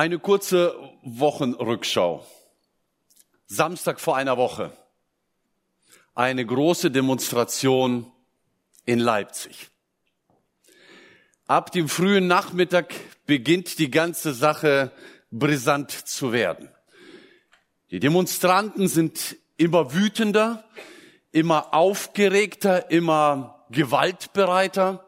Eine kurze Wochenrückschau. Samstag vor einer Woche. Eine große Demonstration in Leipzig. Ab dem frühen Nachmittag beginnt die ganze Sache brisant zu werden. Die Demonstranten sind immer wütender, immer aufgeregter, immer gewaltbereiter,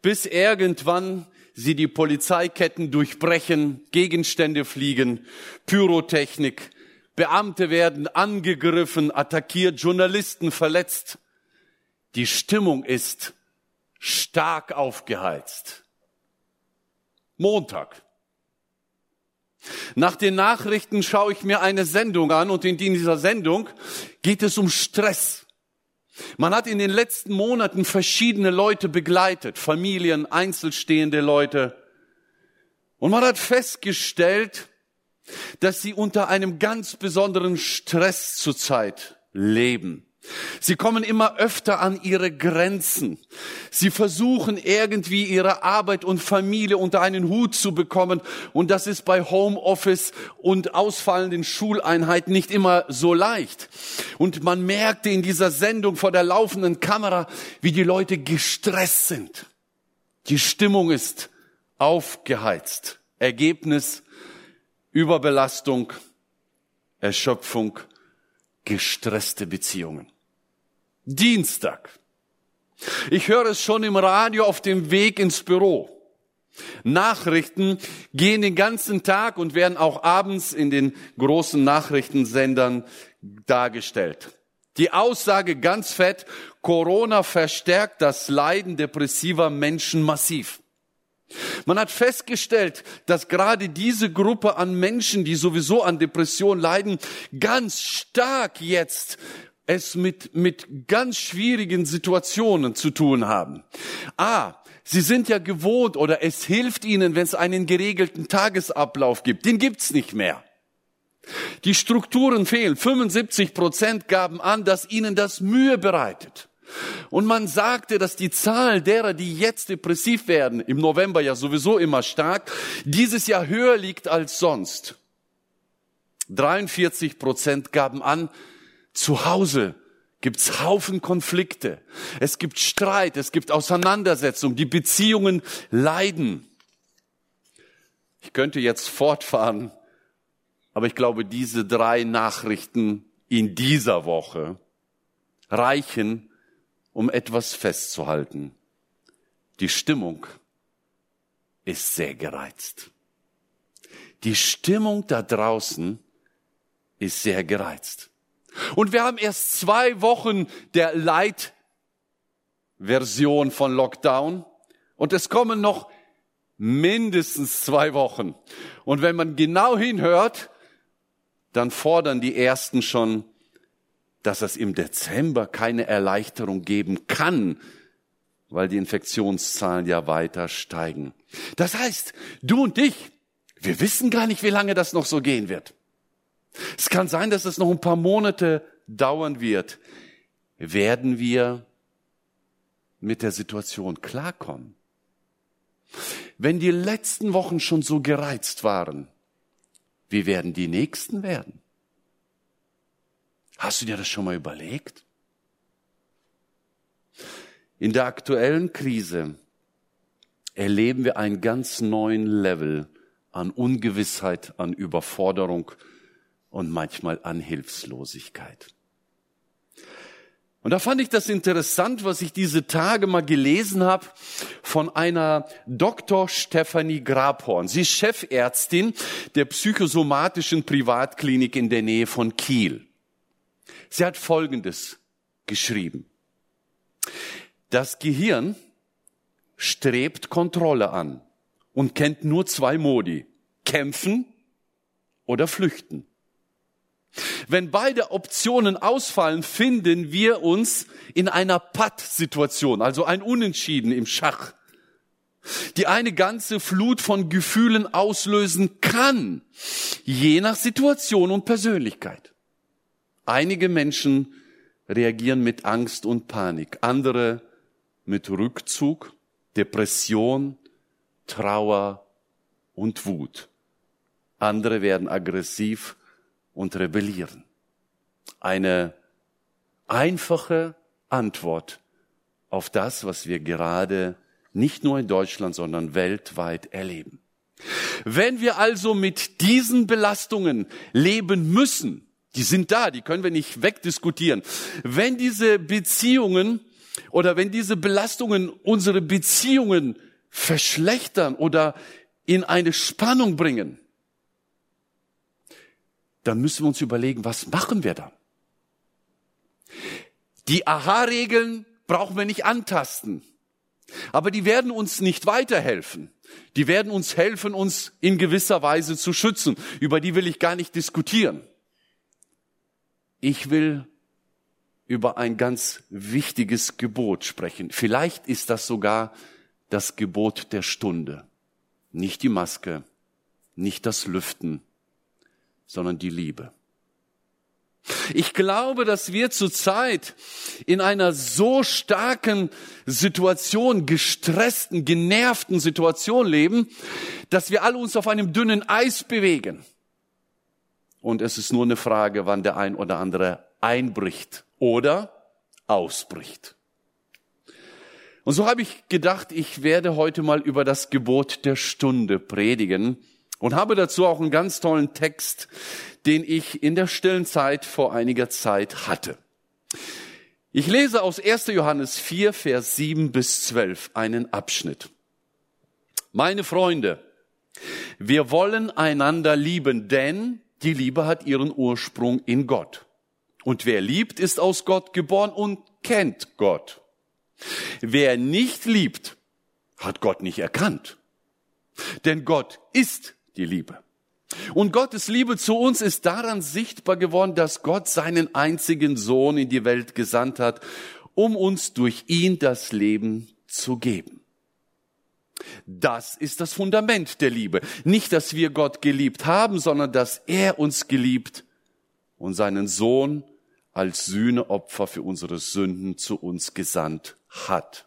bis irgendwann sie die Polizeiketten durchbrechen, Gegenstände fliegen, Pyrotechnik, Beamte werden angegriffen, attackiert, Journalisten verletzt. Die Stimmung ist stark aufgeheizt. Montag. Nach den Nachrichten schaue ich mir eine Sendung an und in dieser Sendung geht es um Stress. Man hat in den letzten Monaten verschiedene Leute begleitet, Familien, einzelstehende Leute. Und man hat festgestellt, dass sie unter einem ganz besonderen Stress zurzeit leben. Sie kommen immer öfter an ihre Grenzen. Sie versuchen irgendwie ihre Arbeit und Familie unter einen Hut zu bekommen. Und das ist bei Homeoffice und ausfallenden Schuleinheiten nicht immer so leicht. Und man merkte in dieser Sendung vor der laufenden Kamera, wie die Leute gestresst sind. Die Stimmung ist aufgeheizt. Ergebnis Überbelastung, Erschöpfung, gestresste Beziehungen. Dienstag. Ich höre es schon im Radio auf dem Weg ins Büro. Nachrichten gehen den ganzen Tag und werden auch abends in den großen Nachrichtensendern dargestellt. Die Aussage ganz fett, Corona verstärkt das Leiden depressiver Menschen massiv. Man hat festgestellt, dass gerade diese Gruppe an Menschen, die sowieso an Depression leiden, ganz stark jetzt es mit, mit ganz schwierigen Situationen zu tun haben. Ah, Sie sind ja gewohnt oder es hilft Ihnen, wenn es einen geregelten Tagesablauf gibt. Den gibt's nicht mehr. Die Strukturen fehlen. 75 Prozent gaben an, dass ihnen das Mühe bereitet. Und man sagte, dass die Zahl derer, die jetzt depressiv werden, im November ja sowieso immer stark, dieses Jahr höher liegt als sonst. 43 Prozent gaben an, zu Hause gibt's Haufen Konflikte. Es gibt Streit, es gibt Auseinandersetzung, die Beziehungen leiden. Ich könnte jetzt fortfahren, aber ich glaube, diese drei Nachrichten in dieser Woche reichen, um etwas festzuhalten. Die Stimmung ist sehr gereizt. Die Stimmung da draußen ist sehr gereizt. Und wir haben erst zwei Wochen der Light-Version von Lockdown und es kommen noch mindestens zwei Wochen. Und wenn man genau hinhört, dann fordern die Ersten schon, dass es im Dezember keine Erleichterung geben kann, weil die Infektionszahlen ja weiter steigen. Das heißt, du und ich, wir wissen gar nicht, wie lange das noch so gehen wird. Es kann sein, dass es noch ein paar Monate dauern wird. Werden wir mit der Situation klarkommen? Wenn die letzten Wochen schon so gereizt waren, wie werden die nächsten werden? Hast du dir das schon mal überlegt? In der aktuellen Krise erleben wir einen ganz neuen Level an Ungewissheit, an Überforderung und manchmal an Hilflosigkeit. Und da fand ich das interessant, was ich diese Tage mal gelesen habe von einer Dr. Stephanie Grabhorn. Sie ist Chefärztin der psychosomatischen Privatklinik in der Nähe von Kiel. Sie hat Folgendes geschrieben. Das Gehirn strebt Kontrolle an und kennt nur zwei Modi. Kämpfen oder flüchten. Wenn beide Optionen ausfallen, finden wir uns in einer Patt-Situation, also ein Unentschieden im Schach, die eine ganze Flut von Gefühlen auslösen kann, je nach Situation und Persönlichkeit. Einige Menschen reagieren mit Angst und Panik, andere mit Rückzug, Depression, Trauer und Wut. andere werden aggressiv und rebellieren. Eine einfache Antwort auf das, was wir gerade nicht nur in Deutschland, sondern weltweit erleben. Wenn wir also mit diesen Belastungen leben müssen, die sind da, die können wir nicht wegdiskutieren. Wenn diese Beziehungen oder wenn diese Belastungen unsere Beziehungen verschlechtern oder in eine Spannung bringen, dann müssen wir uns überlegen, was machen wir dann? Die Aha-Regeln brauchen wir nicht antasten. Aber die werden uns nicht weiterhelfen. Die werden uns helfen, uns in gewisser Weise zu schützen. Über die will ich gar nicht diskutieren. Ich will über ein ganz wichtiges Gebot sprechen. Vielleicht ist das sogar das Gebot der Stunde. Nicht die Maske, nicht das Lüften, sondern die Liebe. Ich glaube, dass wir zurzeit in einer so starken Situation, gestressten, genervten Situation leben, dass wir alle uns auf einem dünnen Eis bewegen. Und es ist nur eine Frage, wann der ein oder andere einbricht oder ausbricht. Und so habe ich gedacht, ich werde heute mal über das Gebot der Stunde predigen und habe dazu auch einen ganz tollen Text, den ich in der stillen Zeit vor einiger Zeit hatte. Ich lese aus 1. Johannes 4, Vers 7 bis 12 einen Abschnitt. Meine Freunde, wir wollen einander lieben, denn die Liebe hat ihren Ursprung in Gott. Und wer liebt, ist aus Gott geboren und kennt Gott. Wer nicht liebt, hat Gott nicht erkannt. Denn Gott ist die Liebe. Und Gottes Liebe zu uns ist daran sichtbar geworden, dass Gott seinen einzigen Sohn in die Welt gesandt hat, um uns durch ihn das Leben zu geben. Das ist das Fundament der Liebe. Nicht, dass wir Gott geliebt haben, sondern dass er uns geliebt und seinen Sohn als Sühneopfer für unsere Sünden zu uns gesandt hat.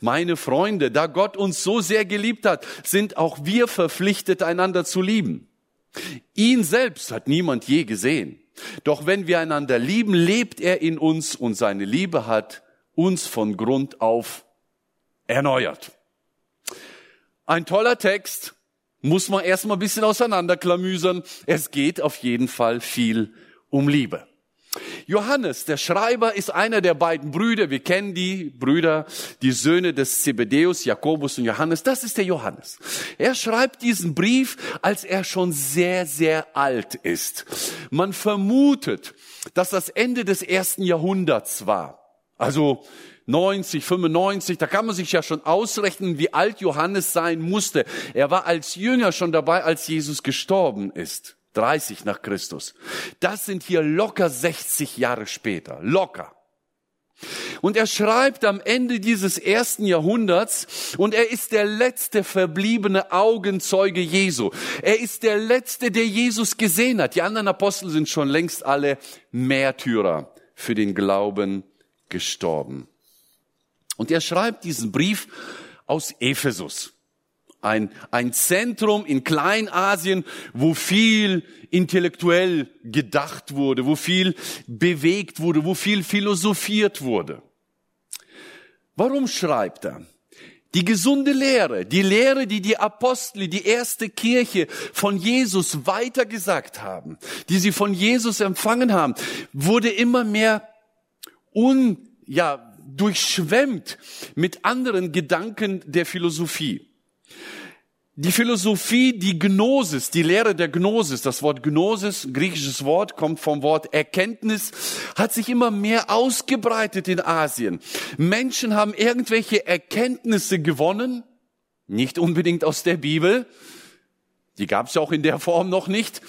Meine Freunde, da Gott uns so sehr geliebt hat, sind auch wir verpflichtet, einander zu lieben. Ihn selbst hat niemand je gesehen. Doch wenn wir einander lieben, lebt er in uns und seine Liebe hat uns von Grund auf erneuert. Ein toller Text, muss man erstmal ein bisschen auseinanderklamüsern. Es geht auf jeden Fall viel um Liebe. Johannes, der Schreiber, ist einer der beiden Brüder. Wir kennen die Brüder, die Söhne des Zebedeus, Jakobus und Johannes. Das ist der Johannes. Er schreibt diesen Brief, als er schon sehr, sehr alt ist. Man vermutet, dass das Ende des ersten Jahrhunderts war. Also 90, 95, da kann man sich ja schon ausrechnen, wie alt Johannes sein musste. Er war als Jünger schon dabei, als Jesus gestorben ist. 30 nach Christus. Das sind hier locker 60 Jahre später. Locker. Und er schreibt am Ende dieses ersten Jahrhunderts und er ist der letzte verbliebene Augenzeuge Jesu. Er ist der letzte, der Jesus gesehen hat. Die anderen Apostel sind schon längst alle Märtyrer für den Glauben gestorben. Und er schreibt diesen Brief aus Ephesus ein, ein Zentrum in Kleinasien, wo viel intellektuell gedacht wurde, wo viel bewegt wurde, wo viel philosophiert wurde. Warum schreibt er? Die gesunde Lehre, die Lehre, die die Apostel, die erste Kirche von Jesus weitergesagt haben, die sie von Jesus empfangen haben, wurde immer mehr un, ja, durchschwemmt mit anderen Gedanken der Philosophie. Die Philosophie, die Gnosis, die Lehre der Gnosis, das Wort Gnosis, griechisches Wort, kommt vom Wort Erkenntnis, hat sich immer mehr ausgebreitet in Asien. Menschen haben irgendwelche Erkenntnisse gewonnen, nicht unbedingt aus der Bibel, die gab es ja auch in der Form noch nicht,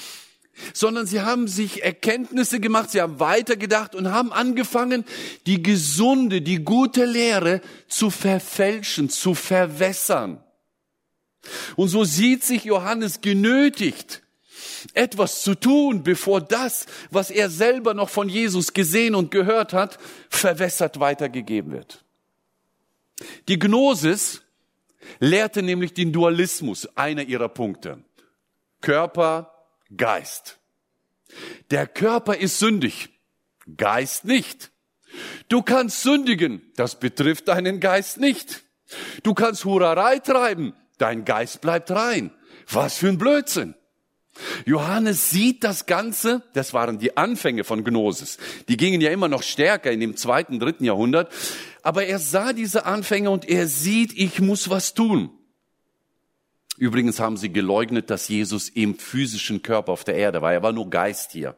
sondern sie haben sich Erkenntnisse gemacht, sie haben weitergedacht und haben angefangen, die gesunde, die gute Lehre zu verfälschen, zu verwässern. Und so sieht sich Johannes genötigt, etwas zu tun, bevor das, was er selber noch von Jesus gesehen und gehört hat, verwässert weitergegeben wird. Die Gnosis lehrte nämlich den Dualismus, einer ihrer Punkte. Körper, Geist. Der Körper ist sündig, Geist nicht. Du kannst sündigen, das betrifft deinen Geist nicht. Du kannst Hurerei treiben, dein Geist bleibt rein. Was für ein Blödsinn. Johannes sieht das Ganze, das waren die Anfänge von Gnosis. Die gingen ja immer noch stärker in dem zweiten, dritten Jahrhundert. Aber er sah diese Anfänge und er sieht, ich muss was tun. Übrigens haben sie geleugnet, dass Jesus im physischen Körper auf der Erde war. Er war nur Geist hier.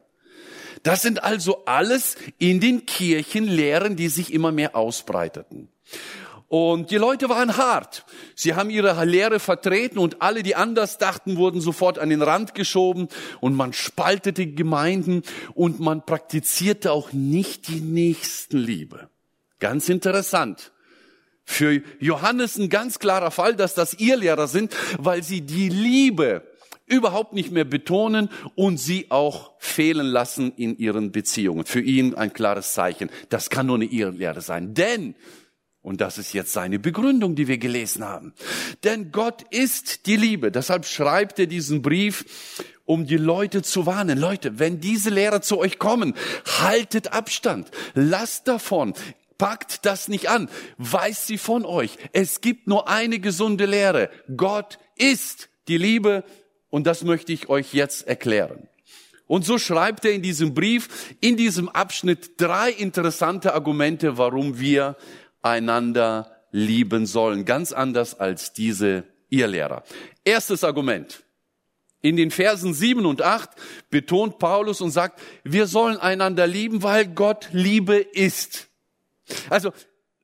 Das sind also alles in den Kirchen Lehren, die sich immer mehr ausbreiteten. Und die Leute waren hart. Sie haben ihre Lehre vertreten und alle, die anders dachten, wurden sofort an den Rand geschoben und man spaltete Gemeinden und man praktizierte auch nicht die Nächstenliebe. Ganz interessant. Für Johannes ein ganz klarer Fall, dass das ihr Lehrer sind, weil sie die Liebe überhaupt nicht mehr betonen und sie auch fehlen lassen in ihren Beziehungen. Für ihn ein klares Zeichen. Das kann nur eine Irrlehre sein. Denn und das ist jetzt seine Begründung, die wir gelesen haben. Denn Gott ist die Liebe. Deshalb schreibt er diesen Brief, um die Leute zu warnen. Leute, wenn diese Lehrer zu euch kommen, haltet Abstand. Lasst davon. Packt das nicht an. Weist sie von euch. Es gibt nur eine gesunde Lehre. Gott ist die Liebe. Und das möchte ich euch jetzt erklären. Und so schreibt er in diesem Brief, in diesem Abschnitt drei interessante Argumente, warum wir einander lieben sollen. Ganz anders als diese Irrlehrer. Erstes Argument. In den Versen 7 und 8 betont Paulus und sagt, wir sollen einander lieben, weil Gott Liebe ist. Also,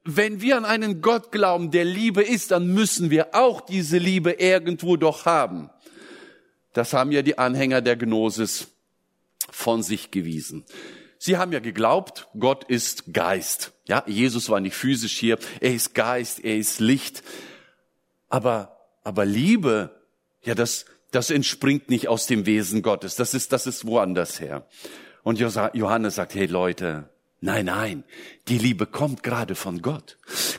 wenn wir an einen Gott glauben, der Liebe ist, dann müssen wir auch diese Liebe irgendwo doch haben. Das haben ja die Anhänger der Gnosis von sich gewiesen. Sie haben ja geglaubt, Gott ist Geist. Ja, Jesus war nicht physisch hier. Er ist Geist, er ist Licht. Aber, aber Liebe, ja, das, das entspringt nicht aus dem Wesen Gottes. Das ist, das ist woanders her. Und Johannes sagt, hey Leute, nein, nein, die Liebe kommt gerade von Gott.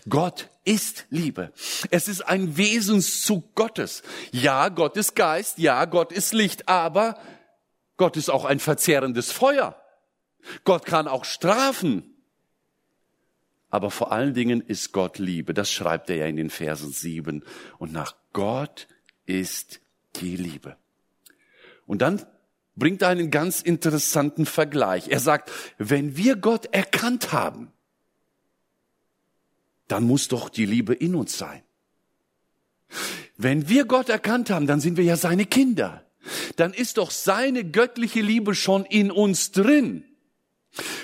Gott ist Liebe. Es ist ein Wesenszug Gottes. Ja, Gott ist Geist, ja, Gott ist Licht, aber Gott ist auch ein verzehrendes Feuer. Gott kann auch strafen. Aber vor allen Dingen ist Gott Liebe. Das schreibt er ja in den Versen sieben. Und nach Gott ist die Liebe. Und dann bringt er einen ganz interessanten Vergleich. Er sagt, wenn wir Gott erkannt haben, dann muss doch die Liebe in uns sein. Wenn wir Gott erkannt haben, dann sind wir ja seine Kinder. Dann ist doch seine göttliche Liebe schon in uns drin.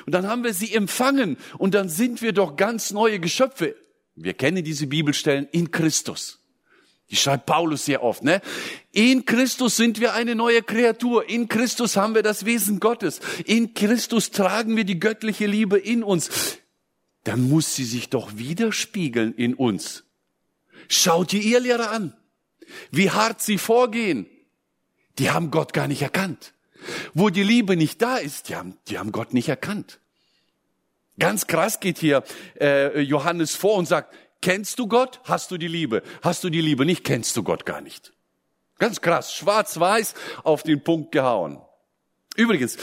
Und dann haben wir sie empfangen und dann sind wir doch ganz neue Geschöpfe. Wir kennen diese Bibelstellen in Christus. Die schreibt Paulus sehr oft, ne? In Christus sind wir eine neue Kreatur. In Christus haben wir das Wesen Gottes. In Christus tragen wir die göttliche Liebe in uns. Dann muss sie sich doch widerspiegeln in uns. Schaut die Irrlehrer an. Wie hart sie vorgehen. Die haben Gott gar nicht erkannt. Wo die Liebe nicht da ist, die haben, die haben Gott nicht erkannt. Ganz krass geht hier äh, Johannes vor und sagt, kennst du Gott? Hast du die Liebe? Hast du die Liebe nicht? Kennst du Gott gar nicht. Ganz krass, schwarz-weiß auf den Punkt gehauen. Übrigens,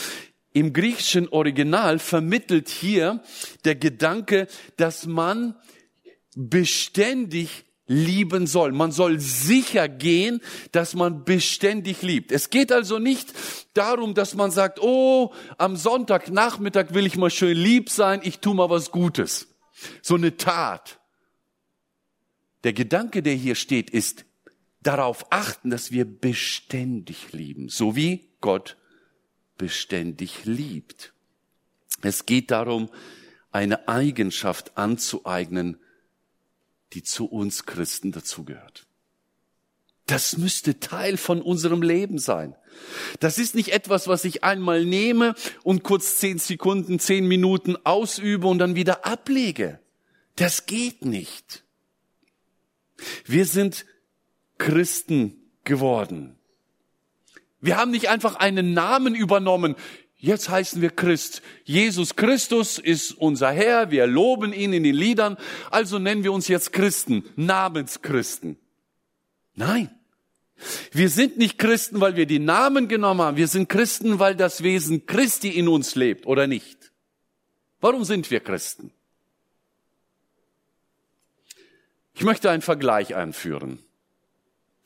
im griechischen Original vermittelt hier der Gedanke, dass man beständig lieben soll. Man soll sicher gehen, dass man beständig liebt. Es geht also nicht darum, dass man sagt, oh, am Sonntagnachmittag will ich mal schön lieb sein, ich tu mal was Gutes. So eine Tat. Der Gedanke, der hier steht, ist darauf achten, dass wir beständig lieben, so wie Gott beständig liebt. Es geht darum, eine Eigenschaft anzueignen, die zu uns Christen dazugehört. Das müsste Teil von unserem Leben sein. Das ist nicht etwas, was ich einmal nehme und kurz zehn Sekunden, zehn Minuten ausübe und dann wieder ablege. Das geht nicht. Wir sind Christen geworden. Wir haben nicht einfach einen Namen übernommen. Jetzt heißen wir Christ. Jesus Christus ist unser Herr. Wir loben ihn in den Liedern. Also nennen wir uns jetzt Christen, Namenschristen. Nein. Wir sind nicht Christen, weil wir die Namen genommen haben. Wir sind Christen, weil das Wesen Christi in uns lebt oder nicht. Warum sind wir Christen? Ich möchte einen Vergleich einführen.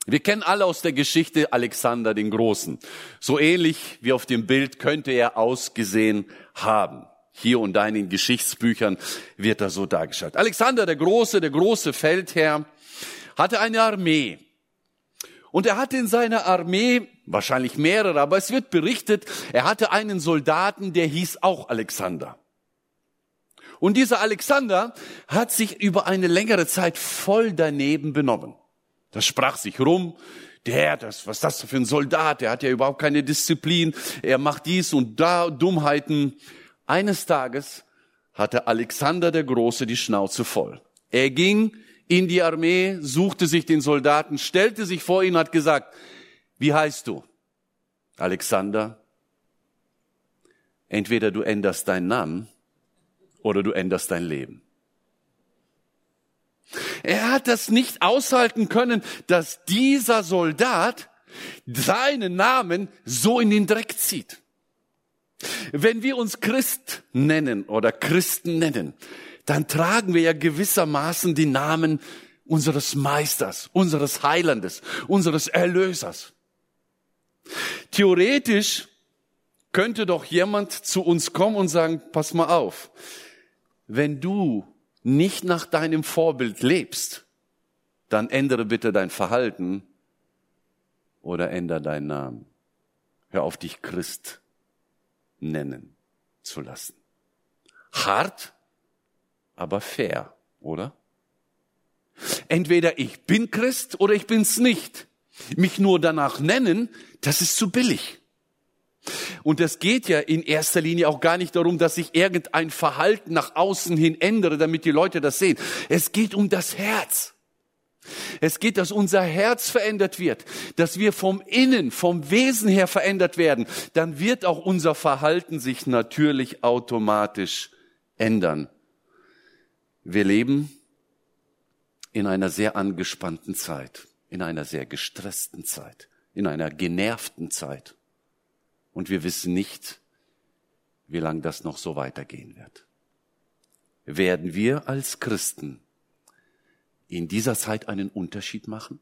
Wir kennen alle aus der Geschichte Alexander den Großen. So ähnlich wie auf dem Bild könnte er ausgesehen haben. Hier und da in den Geschichtsbüchern wird er so dargestellt. Alexander der Große, der große Feldherr, hatte eine Armee. Und er hatte in seiner Armee, wahrscheinlich mehrere, aber es wird berichtet, er hatte einen Soldaten, der hieß auch Alexander. Und dieser Alexander hat sich über eine längere Zeit voll daneben benommen. Das sprach sich rum. Der, das, was das für ein Soldat? Der hat ja überhaupt keine Disziplin. Er macht dies und da Dummheiten. Eines Tages hatte Alexander der Große die Schnauze voll. Er ging in die Armee, suchte sich den Soldaten, stellte sich vor ihn, hat gesagt, wie heißt du? Alexander. Entweder du änderst deinen Namen oder du änderst dein Leben. Er hat das nicht aushalten können, dass dieser Soldat seinen Namen so in den Dreck zieht. Wenn wir uns Christ nennen oder Christen nennen, dann tragen wir ja gewissermaßen die Namen unseres Meisters, unseres Heilandes, unseres Erlösers. Theoretisch könnte doch jemand zu uns kommen und sagen, pass mal auf, wenn du nicht nach deinem Vorbild lebst, dann ändere bitte dein Verhalten oder ändere deinen Namen. Hör auf, dich Christ nennen zu lassen. Hart, aber fair, oder? Entweder ich bin Christ oder ich bin's nicht. Mich nur danach nennen, das ist zu billig. Und es geht ja in erster Linie auch gar nicht darum, dass ich irgendein Verhalten nach außen hin ändere, damit die Leute das sehen. Es geht um das Herz. Es geht, dass unser Herz verändert wird, dass wir vom Innen, vom Wesen her verändert werden. Dann wird auch unser Verhalten sich natürlich automatisch ändern. Wir leben in einer sehr angespannten Zeit, in einer sehr gestressten Zeit, in einer genervten Zeit. Und wir wissen nicht, wie lange das noch so weitergehen wird. Werden wir als Christen in dieser Zeit einen Unterschied machen?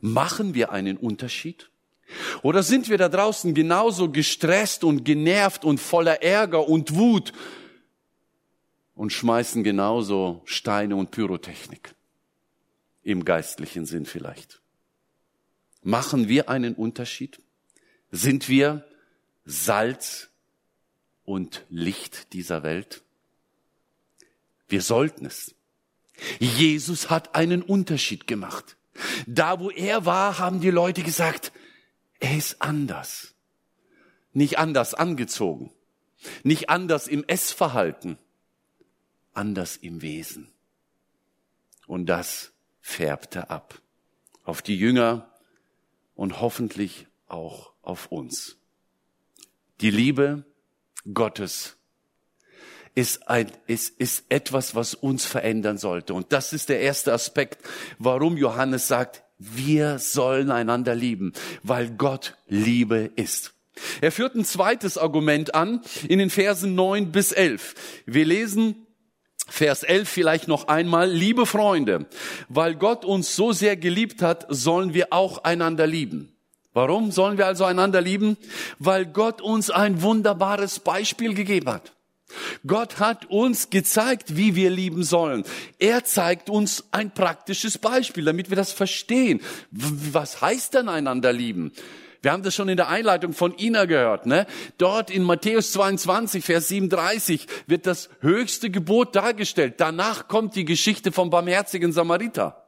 Machen wir einen Unterschied? Oder sind wir da draußen genauso gestresst und genervt und voller Ärger und Wut und schmeißen genauso Steine und Pyrotechnik? Im geistlichen Sinn vielleicht. Machen wir einen Unterschied? Sind wir Salz und Licht dieser Welt? Wir sollten es. Jesus hat einen Unterschied gemacht. Da, wo er war, haben die Leute gesagt, er ist anders. Nicht anders angezogen, nicht anders im Essverhalten, anders im Wesen. Und das färbte ab auf die Jünger und hoffentlich auch auf uns. Die Liebe Gottes ist, ein, ist, ist etwas, was uns verändern sollte. Und das ist der erste Aspekt, warum Johannes sagt, wir sollen einander lieben, weil Gott Liebe ist. Er führt ein zweites Argument an in den Versen 9 bis 11. Wir lesen Vers 11 vielleicht noch einmal. Liebe Freunde, weil Gott uns so sehr geliebt hat, sollen wir auch einander lieben. Warum sollen wir also einander lieben? Weil Gott uns ein wunderbares Beispiel gegeben hat. Gott hat uns gezeigt, wie wir lieben sollen. Er zeigt uns ein praktisches Beispiel, damit wir das verstehen. Was heißt denn einander lieben? Wir haben das schon in der Einleitung von Ina gehört. Ne? Dort in Matthäus 22, Vers 37 wird das höchste Gebot dargestellt. Danach kommt die Geschichte vom barmherzigen Samariter.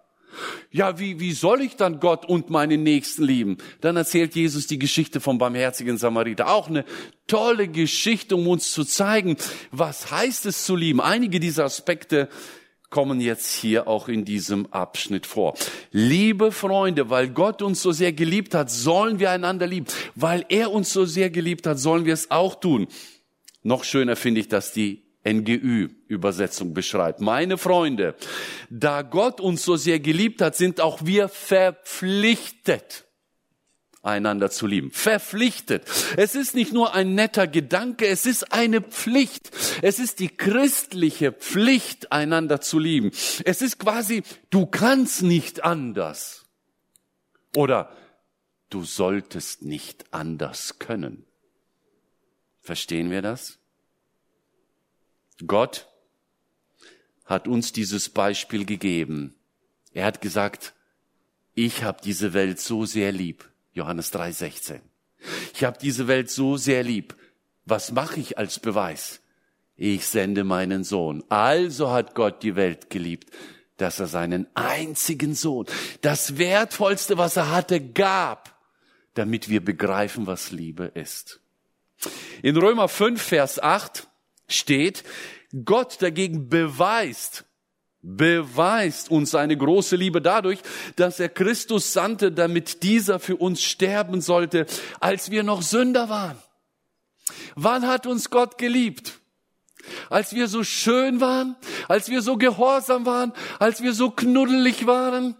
Ja, wie, wie soll ich dann Gott und meinen Nächsten lieben? Dann erzählt Jesus die Geschichte vom barmherzigen Samariter. Auch eine tolle Geschichte, um uns zu zeigen, was heißt es zu lieben. Einige dieser Aspekte kommen jetzt hier auch in diesem Abschnitt vor. Liebe Freunde, weil Gott uns so sehr geliebt hat, sollen wir einander lieben. Weil er uns so sehr geliebt hat, sollen wir es auch tun. Noch schöner finde ich, dass die NGÜ-Übersetzung beschreibt. Meine Freunde, da Gott uns so sehr geliebt hat, sind auch wir verpflichtet, einander zu lieben. Verpflichtet. Es ist nicht nur ein netter Gedanke, es ist eine Pflicht. Es ist die christliche Pflicht, einander zu lieben. Es ist quasi, du kannst nicht anders. Oder du solltest nicht anders können. Verstehen wir das? Gott hat uns dieses Beispiel gegeben. Er hat gesagt, ich habe diese Welt so sehr lieb. Johannes 3:16. Ich habe diese Welt so sehr lieb. Was mache ich als Beweis? Ich sende meinen Sohn. Also hat Gott die Welt geliebt, dass er seinen einzigen Sohn, das wertvollste, was er hatte, gab, damit wir begreifen, was Liebe ist. In Römer 5, Vers 8 steht, Gott dagegen beweist, beweist uns seine große Liebe dadurch, dass er Christus sandte, damit dieser für uns sterben sollte, als wir noch Sünder waren. Wann hat uns Gott geliebt? Als wir so schön waren, als wir so gehorsam waren, als wir so knuddelig waren.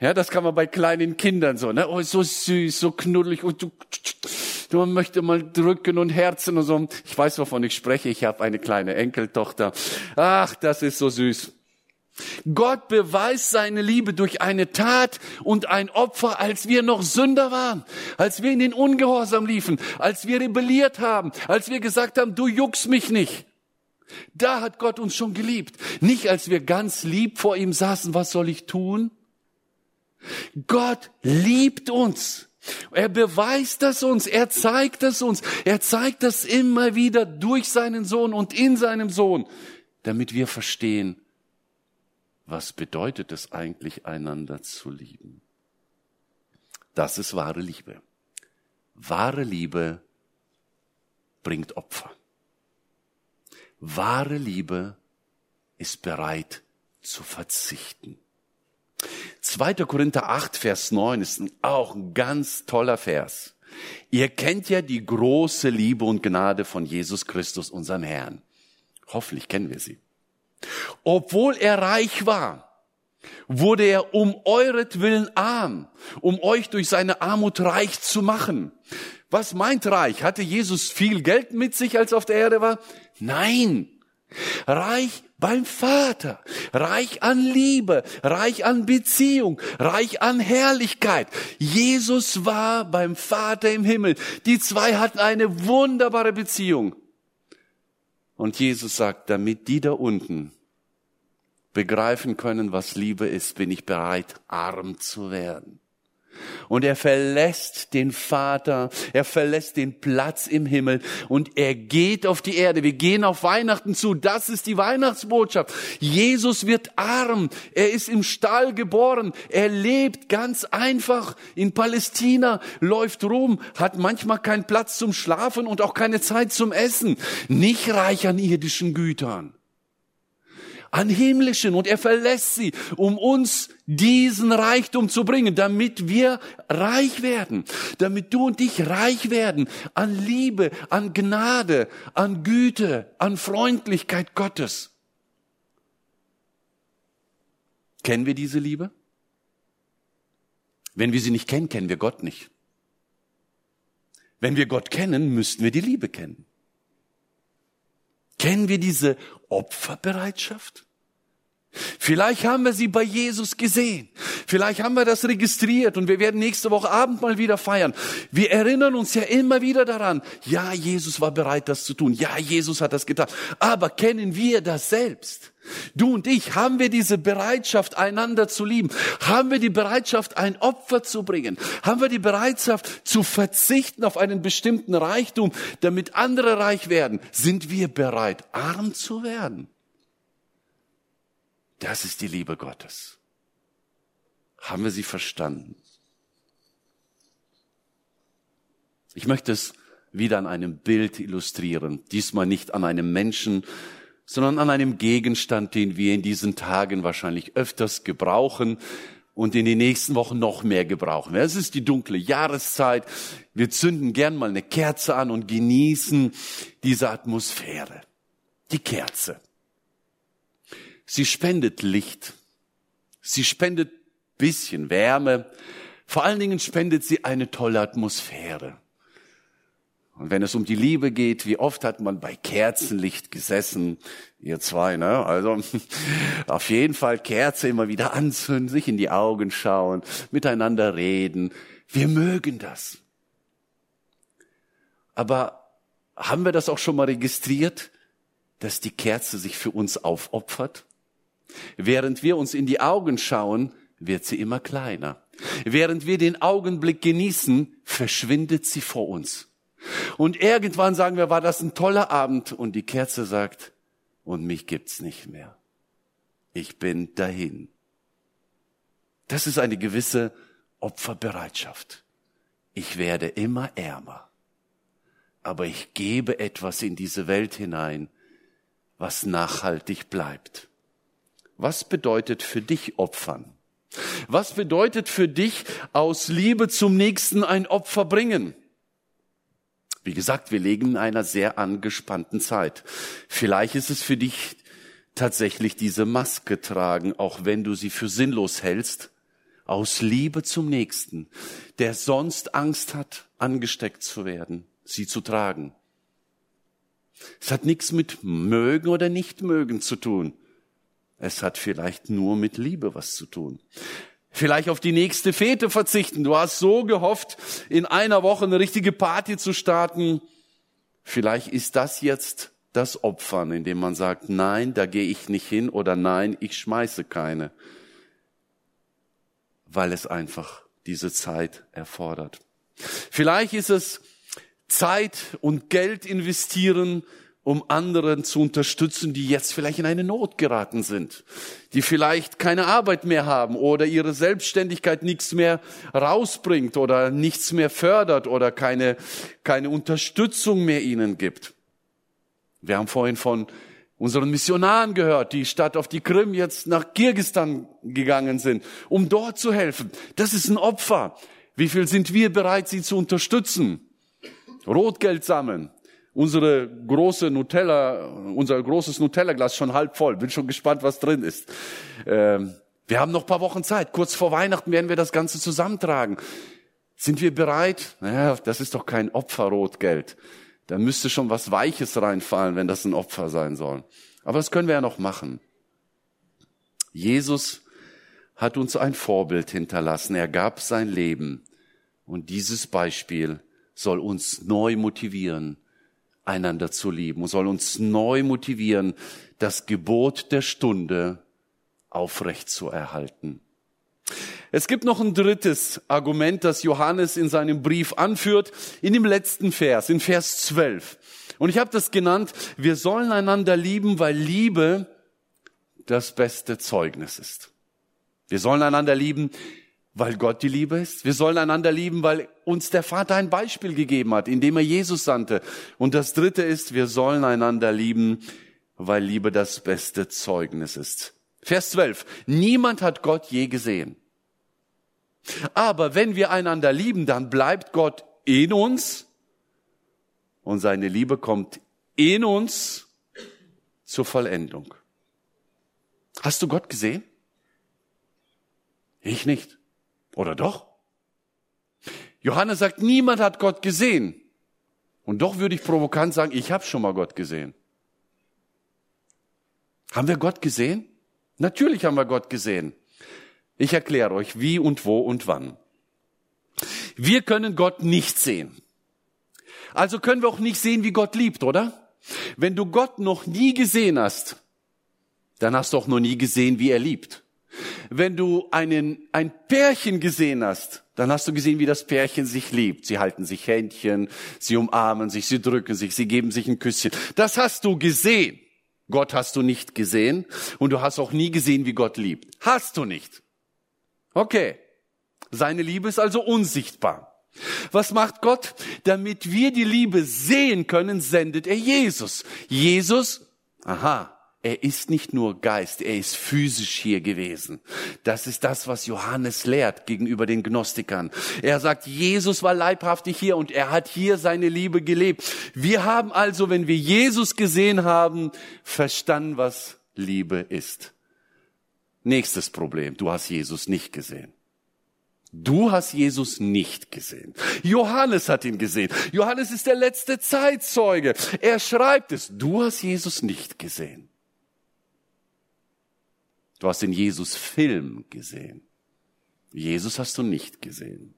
Ja, das kann man bei kleinen Kindern so, ne? Oh, so süß, so knuddelig und du, man möchte mal drücken und Herzen und so. Ich weiß, wovon ich spreche. Ich habe eine kleine Enkeltochter. Ach, das ist so süß. Gott beweist seine Liebe durch eine Tat und ein Opfer, als wir noch Sünder waren, als wir in den Ungehorsam liefen, als wir rebelliert haben, als wir gesagt haben, du juckst mich nicht. Da hat Gott uns schon geliebt. Nicht als wir ganz lieb vor ihm saßen, was soll ich tun? Gott liebt uns. Er beweist das uns, er zeigt es uns, er zeigt das immer wieder durch seinen Sohn und in seinem Sohn, damit wir verstehen, was bedeutet es eigentlich, einander zu lieben. Das ist wahre Liebe. Wahre Liebe bringt Opfer. Wahre Liebe ist bereit zu verzichten. 2. Korinther 8, Vers 9 ist auch ein ganz toller Vers. Ihr kennt ja die große Liebe und Gnade von Jesus Christus, unserem Herrn. Hoffentlich kennen wir sie. Obwohl er reich war, wurde er um euretwillen arm, um euch durch seine Armut reich zu machen. Was meint reich? Hatte Jesus viel Geld mit sich, als er auf der Erde war? Nein. Reich beim Vater, reich an Liebe, reich an Beziehung, reich an Herrlichkeit. Jesus war beim Vater im Himmel. Die zwei hatten eine wunderbare Beziehung. Und Jesus sagt, damit die da unten begreifen können, was Liebe ist, bin ich bereit, arm zu werden. Und er verlässt den Vater, er verlässt den Platz im Himmel und er geht auf die Erde. Wir gehen auf Weihnachten zu. Das ist die Weihnachtsbotschaft. Jesus wird arm. Er ist im Stall geboren. Er lebt ganz einfach in Palästina, läuft rum, hat manchmal keinen Platz zum Schlafen und auch keine Zeit zum Essen. Nicht reich an irdischen Gütern an himmlischen und er verlässt sie, um uns diesen Reichtum zu bringen, damit wir reich werden, damit du und ich reich werden an Liebe, an Gnade, an Güte, an Freundlichkeit Gottes. Kennen wir diese Liebe? Wenn wir sie nicht kennen, kennen wir Gott nicht. Wenn wir Gott kennen, müssten wir die Liebe kennen. Kennen wir diese Opferbereitschaft? Vielleicht haben wir sie bei Jesus gesehen. Vielleicht haben wir das registriert und wir werden nächste Woche Abend mal wieder feiern. Wir erinnern uns ja immer wieder daran. Ja, Jesus war bereit, das zu tun. Ja, Jesus hat das getan. Aber kennen wir das selbst? Du und ich, haben wir diese Bereitschaft, einander zu lieben? Haben wir die Bereitschaft, ein Opfer zu bringen? Haben wir die Bereitschaft, zu verzichten auf einen bestimmten Reichtum, damit andere reich werden? Sind wir bereit, arm zu werden? Das ist die Liebe Gottes. Haben wir sie verstanden? Ich möchte es wieder an einem Bild illustrieren. Diesmal nicht an einem Menschen, sondern an einem Gegenstand, den wir in diesen Tagen wahrscheinlich öfters gebrauchen und in den nächsten Wochen noch mehr gebrauchen. Es ist die dunkle Jahreszeit. Wir zünden gern mal eine Kerze an und genießen diese Atmosphäre. Die Kerze. Sie spendet Licht. Sie spendet bisschen Wärme. Vor allen Dingen spendet sie eine tolle Atmosphäre. Und wenn es um die Liebe geht, wie oft hat man bei Kerzenlicht gesessen, ihr zwei, ne? Also auf jeden Fall Kerze immer wieder anzünden, sich in die Augen schauen, miteinander reden. Wir mögen das. Aber haben wir das auch schon mal registriert, dass die Kerze sich für uns aufopfert? Während wir uns in die Augen schauen, wird sie immer kleiner. Während wir den Augenblick genießen, verschwindet sie vor uns. Und irgendwann sagen wir, war das ein toller Abend und die Kerze sagt, und mich gibt's nicht mehr. Ich bin dahin. Das ist eine gewisse Opferbereitschaft. Ich werde immer ärmer, aber ich gebe etwas in diese Welt hinein, was nachhaltig bleibt. Was bedeutet für dich Opfern? Was bedeutet für dich aus Liebe zum Nächsten ein Opfer bringen? Wie gesagt, wir leben in einer sehr angespannten Zeit. Vielleicht ist es für dich tatsächlich diese Maske tragen, auch wenn du sie für sinnlos hältst, aus Liebe zum Nächsten, der sonst Angst hat, angesteckt zu werden, sie zu tragen. Es hat nichts mit mögen oder nicht mögen zu tun. Es hat vielleicht nur mit Liebe was zu tun vielleicht auf die nächste Fete verzichten. Du hast so gehofft, in einer Woche eine richtige Party zu starten. Vielleicht ist das jetzt das Opfern, indem man sagt, nein, da gehe ich nicht hin oder nein, ich schmeiße keine, weil es einfach diese Zeit erfordert. Vielleicht ist es Zeit und Geld investieren, um anderen zu unterstützen, die jetzt vielleicht in eine Not geraten sind, die vielleicht keine Arbeit mehr haben oder ihre Selbstständigkeit nichts mehr rausbringt oder nichts mehr fördert oder keine, keine Unterstützung mehr ihnen gibt. Wir haben vorhin von unseren Missionaren gehört, die statt auf die Krim jetzt nach Kirgistan gegangen sind, um dort zu helfen. Das ist ein Opfer. Wie viel sind wir bereit, sie zu unterstützen? Rotgeld sammeln, unsere große Nutella, unser großes Nutella-Glas schon halb voll. Bin schon gespannt, was drin ist. Ähm, wir haben noch paar Wochen Zeit. Kurz vor Weihnachten werden wir das Ganze zusammentragen. Sind wir bereit? Naja, das ist doch kein Opferrotgeld. Da müsste schon was Weiches reinfallen, wenn das ein Opfer sein soll. Aber das können wir ja noch machen. Jesus hat uns ein Vorbild hinterlassen. Er gab sein Leben. Und dieses Beispiel soll uns neu motivieren, einander zu lieben und soll uns neu motivieren, das Gebot der Stunde aufrecht zu erhalten. Es gibt noch ein drittes Argument, das Johannes in seinem Brief anführt, in dem letzten Vers, in Vers 12. Und ich habe das genannt, wir sollen einander lieben, weil Liebe das beste Zeugnis ist. Wir sollen einander lieben, weil Gott die Liebe ist. Wir sollen einander lieben, weil uns der Vater ein Beispiel gegeben hat, indem er Jesus sandte. Und das Dritte ist, wir sollen einander lieben, weil Liebe das beste Zeugnis ist. Vers 12. Niemand hat Gott je gesehen. Aber wenn wir einander lieben, dann bleibt Gott in uns und seine Liebe kommt in uns zur Vollendung. Hast du Gott gesehen? Ich nicht. Oder doch? Johannes sagt, niemand hat Gott gesehen. Und doch würde ich provokant sagen, ich habe schon mal Gott gesehen. Haben wir Gott gesehen? Natürlich haben wir Gott gesehen. Ich erkläre euch, wie und wo und wann. Wir können Gott nicht sehen. Also können wir auch nicht sehen, wie Gott liebt, oder? Wenn du Gott noch nie gesehen hast, dann hast du auch noch nie gesehen, wie er liebt. Wenn du einen, ein Pärchen gesehen hast, dann hast du gesehen, wie das Pärchen sich liebt. Sie halten sich Händchen, sie umarmen sich, sie drücken sich, sie geben sich ein Küsschen. Das hast du gesehen. Gott hast du nicht gesehen und du hast auch nie gesehen, wie Gott liebt. Hast du nicht. Okay. Seine Liebe ist also unsichtbar. Was macht Gott? Damit wir die Liebe sehen können, sendet er Jesus. Jesus, aha, er ist nicht nur Geist, er ist physisch hier gewesen. Das ist das, was Johannes lehrt gegenüber den Gnostikern. Er sagt, Jesus war leibhaftig hier und er hat hier seine Liebe gelebt. Wir haben also, wenn wir Jesus gesehen haben, verstanden, was Liebe ist. Nächstes Problem, du hast Jesus nicht gesehen. Du hast Jesus nicht gesehen. Johannes hat ihn gesehen. Johannes ist der letzte Zeitzeuge. Er schreibt es. Du hast Jesus nicht gesehen. Du hast den Jesus-Film gesehen. Jesus hast du nicht gesehen.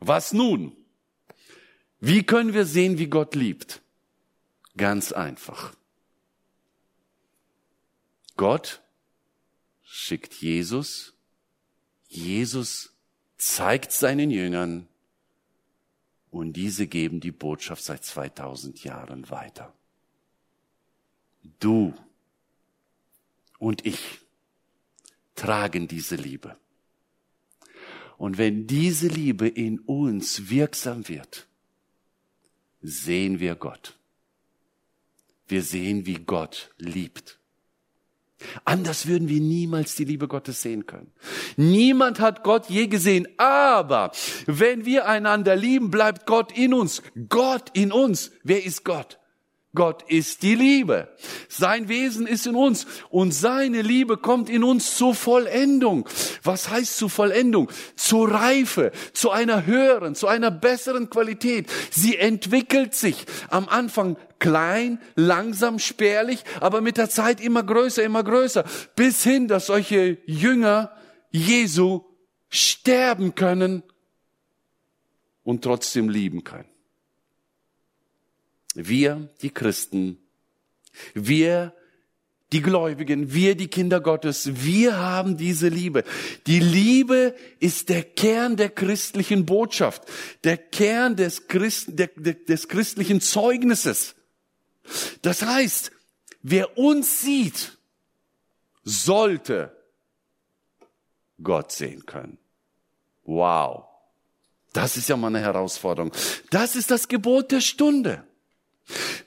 Was nun? Wie können wir sehen, wie Gott liebt? Ganz einfach. Gott schickt Jesus. Jesus zeigt seinen Jüngern und diese geben die Botschaft seit 2000 Jahren weiter. Du und ich tragen diese Liebe. Und wenn diese Liebe in uns wirksam wird, sehen wir Gott. Wir sehen, wie Gott liebt. Anders würden wir niemals die Liebe Gottes sehen können. Niemand hat Gott je gesehen. Aber wenn wir einander lieben, bleibt Gott in uns. Gott in uns. Wer ist Gott? Gott ist die Liebe. Sein Wesen ist in uns und seine Liebe kommt in uns zur Vollendung. Was heißt zur Vollendung? Zur Reife, zu einer höheren, zu einer besseren Qualität. Sie entwickelt sich am Anfang klein, langsam, spärlich, aber mit der Zeit immer größer, immer größer, bis hin, dass solche Jünger Jesu sterben können und trotzdem lieben können. Wir, die Christen, wir, die Gläubigen, wir, die Kinder Gottes, wir haben diese Liebe. Die Liebe ist der Kern der christlichen Botschaft, der Kern des, Christ, der, des christlichen Zeugnisses. Das heißt, wer uns sieht, sollte Gott sehen können. Wow. Das ist ja mal eine Herausforderung. Das ist das Gebot der Stunde.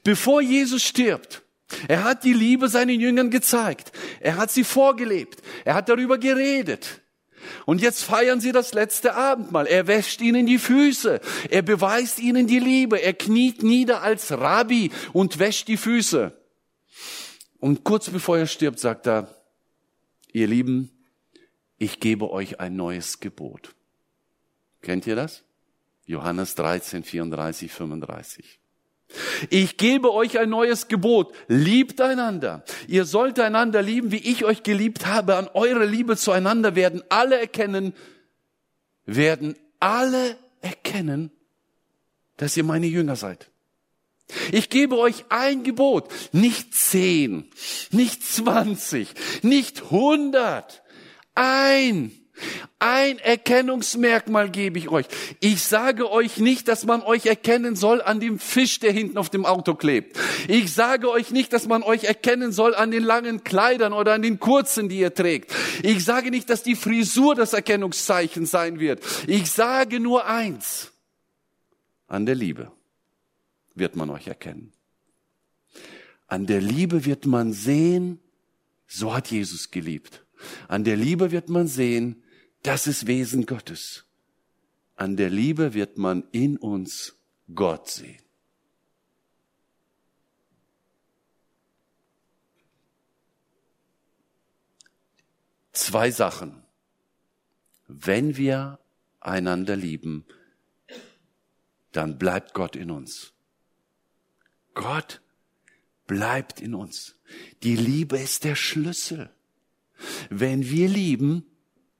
Bevor Jesus stirbt, er hat die Liebe seinen Jüngern gezeigt. Er hat sie vorgelebt. Er hat darüber geredet. Und jetzt feiern sie das letzte Abendmahl. Er wäscht ihnen die Füße. Er beweist ihnen die Liebe. Er kniet nieder als Rabbi und wäscht die Füße. Und kurz bevor er stirbt, sagt er, ihr Lieben, ich gebe euch ein neues Gebot. Kennt ihr das? Johannes 13, 34, 35. Ich gebe euch ein neues Gebot. Liebt einander. Ihr sollt einander lieben, wie ich euch geliebt habe. An eure Liebe zueinander werden alle erkennen, werden alle erkennen, dass ihr meine Jünger seid. Ich gebe euch ein Gebot, nicht zehn, nicht zwanzig, nicht hundert, ein. Ein Erkennungsmerkmal gebe ich euch. Ich sage euch nicht, dass man euch erkennen soll an dem Fisch, der hinten auf dem Auto klebt. Ich sage euch nicht, dass man euch erkennen soll an den langen Kleidern oder an den kurzen, die ihr trägt. Ich sage nicht, dass die Frisur das Erkennungszeichen sein wird. Ich sage nur eins. An der Liebe wird man euch erkennen. An der Liebe wird man sehen, so hat Jesus geliebt. An der Liebe wird man sehen, das ist Wesen Gottes. An der Liebe wird man in uns Gott sehen. Zwei Sachen. Wenn wir einander lieben, dann bleibt Gott in uns. Gott bleibt in uns. Die Liebe ist der Schlüssel. Wenn wir lieben,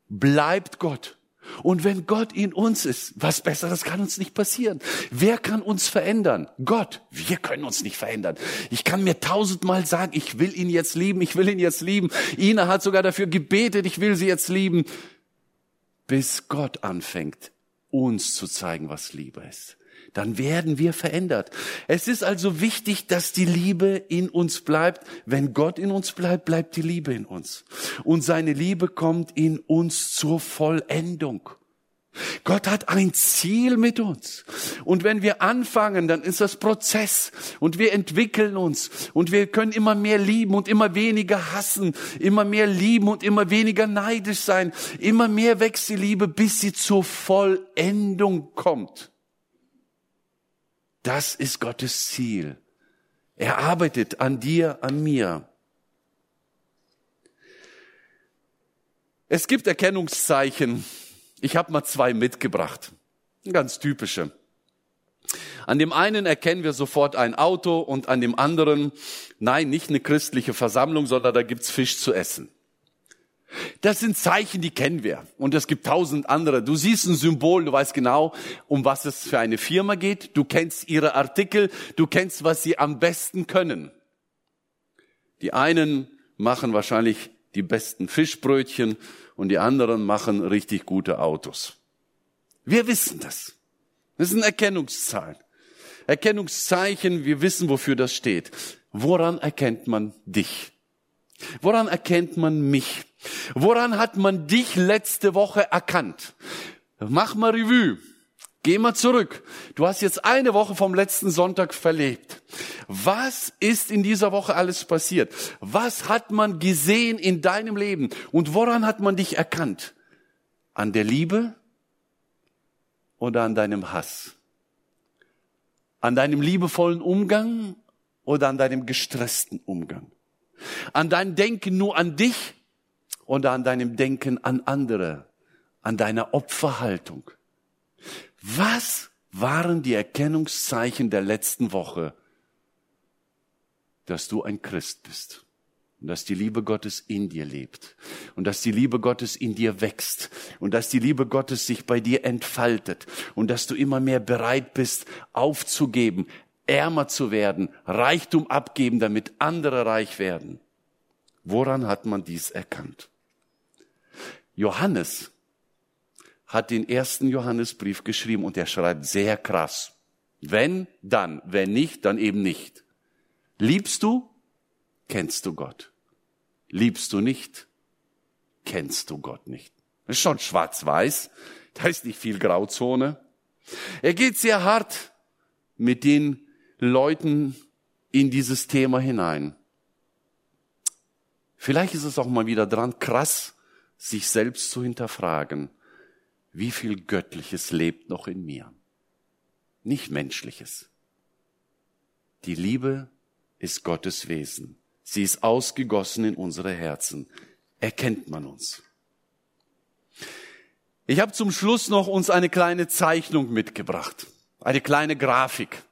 bleibt Gott. Und wenn Gott in uns ist, was Besseres kann uns nicht passieren. Wer kann uns verändern? Gott. Wir können uns nicht verändern. Ich kann mir tausendmal sagen, ich will ihn jetzt lieben, ich will ihn jetzt lieben. Ina hat sogar dafür gebetet, ich will sie jetzt lieben. Bis Gott anfängt, uns zu zeigen, was Liebe ist dann werden wir verändert. Es ist also wichtig, dass die Liebe in uns bleibt. Wenn Gott in uns bleibt, bleibt die Liebe in uns. Und seine Liebe kommt in uns zur Vollendung. Gott hat ein Ziel mit uns. Und wenn wir anfangen, dann ist das Prozess und wir entwickeln uns und wir können immer mehr lieben und immer weniger hassen, immer mehr lieben und immer weniger neidisch sein. Immer mehr wächst die Liebe, bis sie zur Vollendung kommt. Das ist Gottes Ziel. Er arbeitet an dir, an mir. Es gibt Erkennungszeichen. Ich habe mal zwei mitgebracht. Ganz typische. An dem einen erkennen wir sofort ein Auto und an dem anderen, nein, nicht eine christliche Versammlung, sondern da gibt's Fisch zu essen. Das sind Zeichen, die kennen wir. Und es gibt tausend andere. Du siehst ein Symbol, du weißt genau, um was es für eine Firma geht. Du kennst ihre Artikel, du kennst, was sie am besten können. Die einen machen wahrscheinlich die besten Fischbrötchen und die anderen machen richtig gute Autos. Wir wissen das. Das ist ein Erkennungszeichen. Erkennungszeichen, wir wissen, wofür das steht. Woran erkennt man dich? Woran erkennt man mich? Woran hat man dich letzte Woche erkannt? Mach mal Revue. Geh mal zurück. Du hast jetzt eine Woche vom letzten Sonntag verlebt. Was ist in dieser Woche alles passiert? Was hat man gesehen in deinem Leben? Und woran hat man dich erkannt? An der Liebe oder an deinem Hass? An deinem liebevollen Umgang oder an deinem gestressten Umgang? An deinem Denken nur an dich oder an deinem Denken an andere? An deiner Opferhaltung? Was waren die Erkennungszeichen der letzten Woche, dass du ein Christ bist und dass die Liebe Gottes in dir lebt und dass die Liebe Gottes in dir wächst und dass die Liebe Gottes sich bei dir entfaltet und dass du immer mehr bereit bist aufzugeben, ärmer zu werden, Reichtum abgeben, damit andere reich werden. Woran hat man dies erkannt? Johannes hat den ersten Johannesbrief geschrieben und er schreibt sehr krass. Wenn, dann. Wenn nicht, dann eben nicht. Liebst du, kennst du Gott. Liebst du nicht, kennst du Gott nicht. Das ist schon schwarz-weiß. Da ist nicht viel Grauzone. Er geht sehr hart mit den Leuten in dieses Thema hinein. Vielleicht ist es auch mal wieder dran, krass, sich selbst zu hinterfragen wie viel Göttliches lebt noch in mir. Nicht Menschliches. Die Liebe ist Gottes Wesen. Sie ist ausgegossen in unsere Herzen. Erkennt man uns. Ich habe zum Schluss noch uns eine kleine Zeichnung mitgebracht, eine kleine Grafik,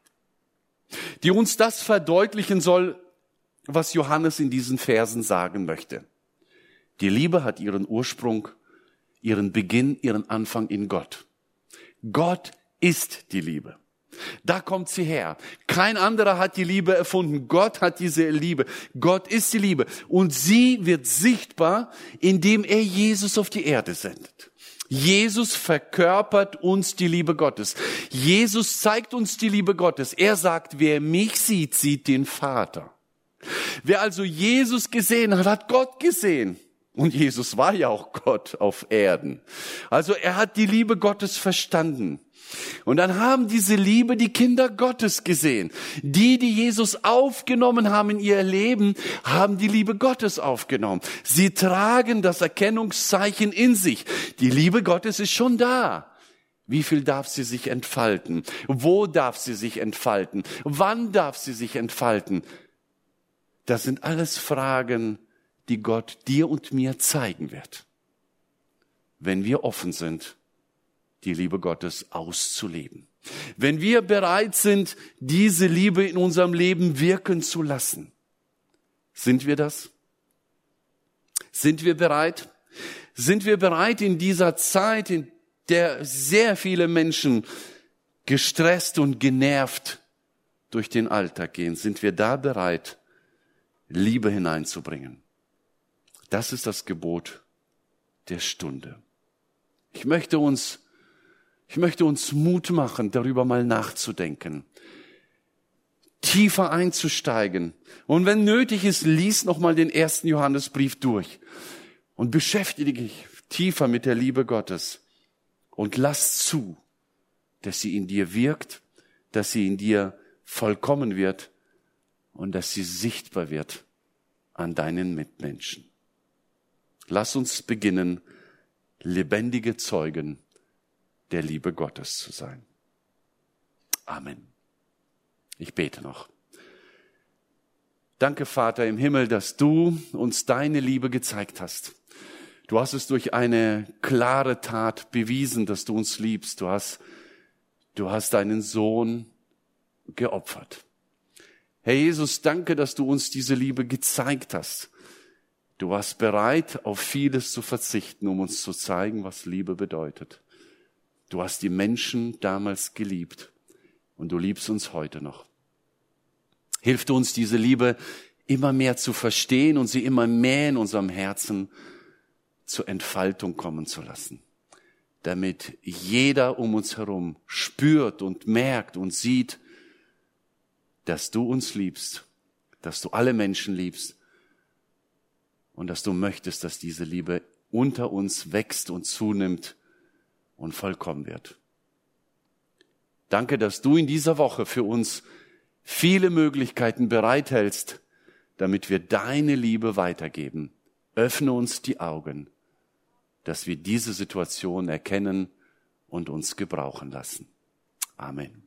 die uns das verdeutlichen soll, was Johannes in diesen Versen sagen möchte. Die Liebe hat ihren Ursprung ihren Beginn, ihren Anfang in Gott. Gott ist die Liebe. Da kommt sie her. Kein anderer hat die Liebe erfunden. Gott hat diese Liebe. Gott ist die Liebe. Und sie wird sichtbar, indem er Jesus auf die Erde sendet. Jesus verkörpert uns die Liebe Gottes. Jesus zeigt uns die Liebe Gottes. Er sagt, wer mich sieht, sieht den Vater. Wer also Jesus gesehen hat, hat Gott gesehen. Und Jesus war ja auch Gott auf Erden. Also er hat die Liebe Gottes verstanden. Und dann haben diese Liebe die Kinder Gottes gesehen. Die, die Jesus aufgenommen haben in ihr Leben, haben die Liebe Gottes aufgenommen. Sie tragen das Erkennungszeichen in sich. Die Liebe Gottes ist schon da. Wie viel darf sie sich entfalten? Wo darf sie sich entfalten? Wann darf sie sich entfalten? Das sind alles Fragen, die Gott dir und mir zeigen wird, wenn wir offen sind, die Liebe Gottes auszuleben. Wenn wir bereit sind, diese Liebe in unserem Leben wirken zu lassen. Sind wir das? Sind wir bereit? Sind wir bereit in dieser Zeit, in der sehr viele Menschen gestresst und genervt durch den Alltag gehen, sind wir da bereit, Liebe hineinzubringen? Das ist das Gebot der Stunde. Ich möchte uns, ich möchte uns Mut machen, darüber mal nachzudenken, tiefer einzusteigen. Und wenn nötig ist, lies nochmal den ersten Johannesbrief durch und beschäftige dich tiefer mit der Liebe Gottes Und lass zu, dass sie in dir wirkt, dass sie in dir vollkommen wird und dass sie sichtbar wird an deinen Mitmenschen. Lass uns beginnen, lebendige Zeugen der Liebe Gottes zu sein. Amen. Ich bete noch. Danke, Vater im Himmel, dass du uns deine Liebe gezeigt hast. Du hast es durch eine klare Tat bewiesen, dass du uns liebst. Du hast, du hast deinen Sohn geopfert. Herr Jesus, danke, dass du uns diese Liebe gezeigt hast. Du warst bereit, auf vieles zu verzichten, um uns zu zeigen, was Liebe bedeutet. Du hast die Menschen damals geliebt und du liebst uns heute noch. Hilf uns, diese Liebe immer mehr zu verstehen und sie immer mehr in unserem Herzen zur Entfaltung kommen zu lassen, damit jeder um uns herum spürt und merkt und sieht, dass du uns liebst, dass du alle Menschen liebst und dass du möchtest, dass diese Liebe unter uns wächst und zunimmt und vollkommen wird. Danke, dass du in dieser Woche für uns viele Möglichkeiten bereithältst, damit wir deine Liebe weitergeben. Öffne uns die Augen, dass wir diese Situation erkennen und uns gebrauchen lassen. Amen.